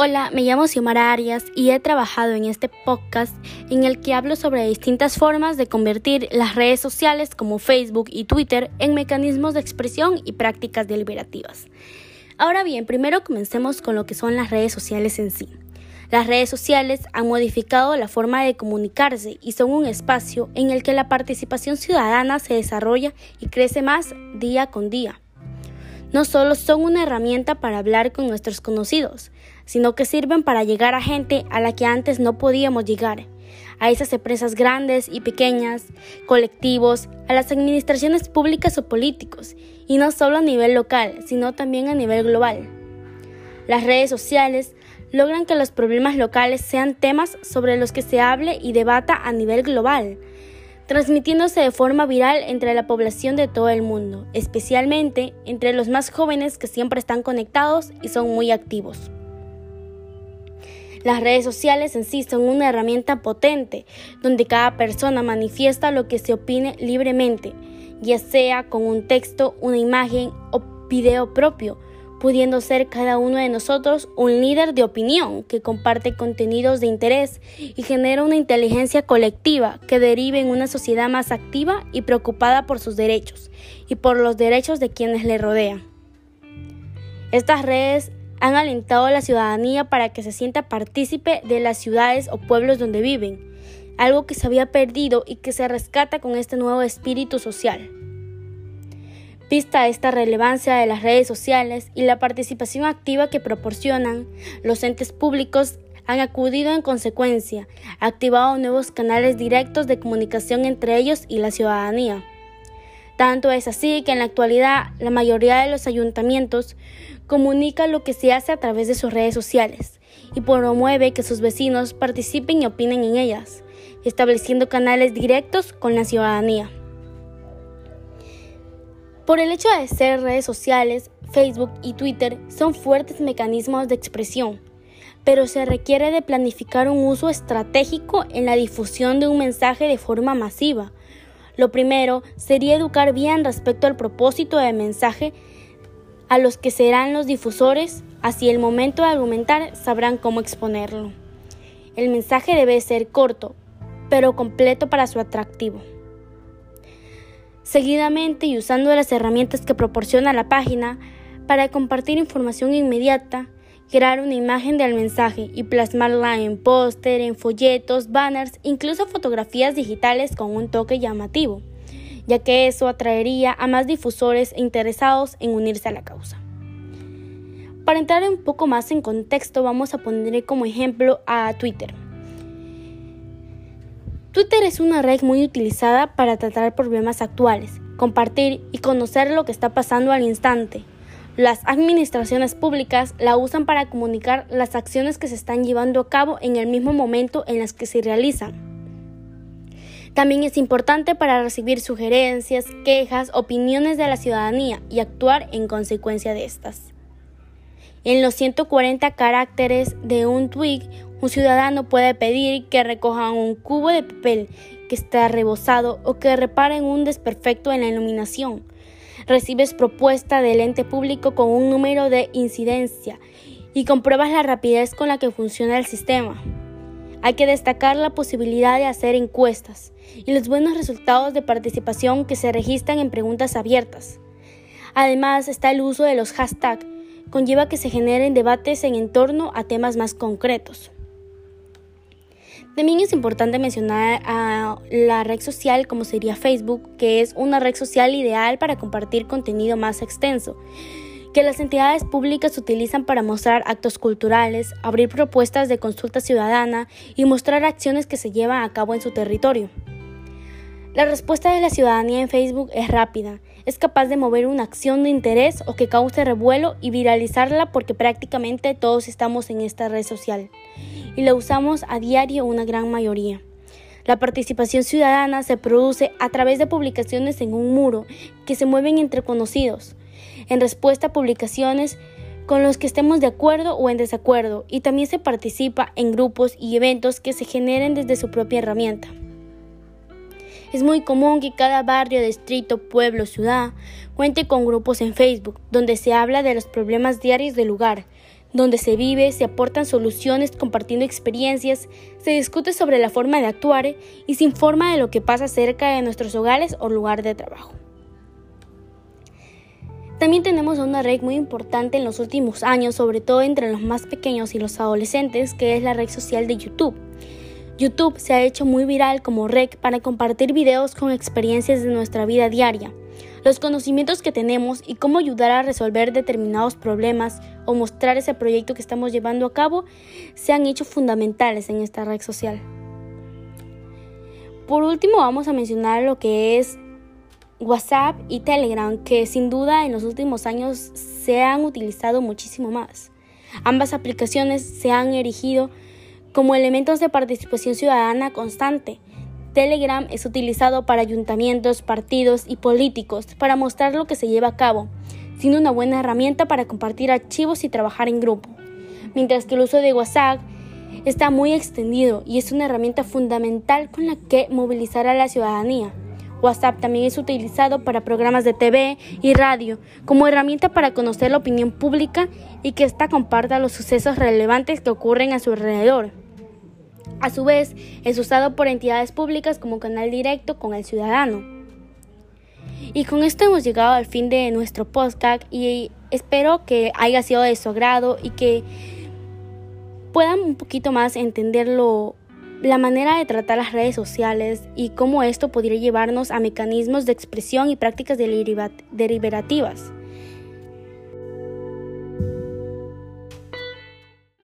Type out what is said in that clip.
Hola, me llamo Xiomara Arias y he trabajado en este podcast en el que hablo sobre distintas formas de convertir las redes sociales como Facebook y Twitter en mecanismos de expresión y prácticas deliberativas. Ahora bien, primero comencemos con lo que son las redes sociales en sí. Las redes sociales han modificado la forma de comunicarse y son un espacio en el que la participación ciudadana se desarrolla y crece más día con día no solo son una herramienta para hablar con nuestros conocidos, sino que sirven para llegar a gente a la que antes no podíamos llegar, a esas empresas grandes y pequeñas, colectivos, a las administraciones públicas o políticos, y no solo a nivel local, sino también a nivel global. Las redes sociales logran que los problemas locales sean temas sobre los que se hable y debata a nivel global, transmitiéndose de forma viral entre la población de todo el mundo, especialmente entre los más jóvenes que siempre están conectados y son muy activos. Las redes sociales en sí son una herramienta potente, donde cada persona manifiesta lo que se opine libremente, ya sea con un texto, una imagen o video propio, pudiendo ser cada uno de nosotros un líder de opinión que comparte contenidos de interés y genera una inteligencia colectiva que derive en una sociedad más activa y preocupada por sus derechos y por los derechos de quienes le rodean. Estas redes han alentado a la ciudadanía para que se sienta partícipe de las ciudades o pueblos donde viven, algo que se había perdido y que se rescata con este nuevo espíritu social. Vista esta relevancia de las redes sociales y la participación activa que proporcionan, los entes públicos han acudido en consecuencia, activado nuevos canales directos de comunicación entre ellos y la ciudadanía. Tanto es así que en la actualidad la mayoría de los ayuntamientos comunica lo que se hace a través de sus redes sociales y promueve que sus vecinos participen y opinen en ellas, estableciendo canales directos con la ciudadanía. Por el hecho de ser redes sociales, Facebook y Twitter son fuertes mecanismos de expresión, pero se requiere de planificar un uso estratégico en la difusión de un mensaje de forma masiva. Lo primero sería educar bien respecto al propósito del mensaje a los que serán los difusores, así el momento de argumentar sabrán cómo exponerlo. El mensaje debe ser corto, pero completo para su atractivo seguidamente y usando las herramientas que proporciona la página para compartir información inmediata, crear una imagen del mensaje y plasmarla en póster, en folletos, banners, incluso fotografías digitales con un toque llamativo, ya que eso atraería a más difusores e interesados en unirse a la causa. Para entrar un poco más en contexto, vamos a poner como ejemplo a Twitter. Twitter es una red muy utilizada para tratar problemas actuales, compartir y conocer lo que está pasando al instante. Las administraciones públicas la usan para comunicar las acciones que se están llevando a cabo en el mismo momento en las que se realizan. También es importante para recibir sugerencias, quejas, opiniones de la ciudadanía y actuar en consecuencia de estas. En los 140 caracteres de un tweet, un ciudadano puede pedir que recojan un cubo de papel que está rebosado o que reparen un desperfecto en la iluminación. Recibes propuesta del ente público con un número de incidencia y compruebas la rapidez con la que funciona el sistema. Hay que destacar la posibilidad de hacer encuestas y los buenos resultados de participación que se registran en preguntas abiertas. Además está el uso de los hashtags, conlleva que se generen debates en torno a temas más concretos. También es importante mencionar a la red social como sería Facebook, que es una red social ideal para compartir contenido más extenso, que las entidades públicas utilizan para mostrar actos culturales, abrir propuestas de consulta ciudadana y mostrar acciones que se llevan a cabo en su territorio. La respuesta de la ciudadanía en Facebook es rápida, es capaz de mover una acción de interés o que cause revuelo y viralizarla porque prácticamente todos estamos en esta red social y la usamos a diario una gran mayoría. La participación ciudadana se produce a través de publicaciones en un muro que se mueven entre conocidos, en respuesta a publicaciones con los que estemos de acuerdo o en desacuerdo, y también se participa en grupos y eventos que se generen desde su propia herramienta. Es muy común que cada barrio, distrito, pueblo, ciudad cuente con grupos en Facebook, donde se habla de los problemas diarios del lugar, donde se vive, se aportan soluciones compartiendo experiencias, se discute sobre la forma de actuar y se informa de lo que pasa cerca de nuestros hogares o lugar de trabajo. También tenemos una red muy importante en los últimos años, sobre todo entre los más pequeños y los adolescentes, que es la red social de YouTube. YouTube se ha hecho muy viral como red para compartir videos con experiencias de nuestra vida diaria, los conocimientos que tenemos y cómo ayudar a resolver determinados problemas o mostrar ese proyecto que estamos llevando a cabo se han hecho fundamentales en esta red social. Por último vamos a mencionar lo que es WhatsApp y Telegram, que sin duda en los últimos años se han utilizado muchísimo más. Ambas aplicaciones se han erigido como elementos de participación ciudadana constante. Telegram es utilizado para ayuntamientos, partidos y políticos para mostrar lo que se lleva a cabo, siendo una buena herramienta para compartir archivos y trabajar en grupo. Mientras que el uso de WhatsApp está muy extendido y es una herramienta fundamental con la que movilizar a la ciudadanía. WhatsApp también es utilizado para programas de TV y radio como herramienta para conocer la opinión pública y que ésta comparta los sucesos relevantes que ocurren a su alrededor. A su vez, es usado por entidades públicas como canal directo con el ciudadano. Y con esto hemos llegado al fin de nuestro podcast y espero que haya sido de su agrado y que puedan un poquito más entenderlo la manera de tratar las redes sociales y cómo esto podría llevarnos a mecanismos de expresión y prácticas deliberativas.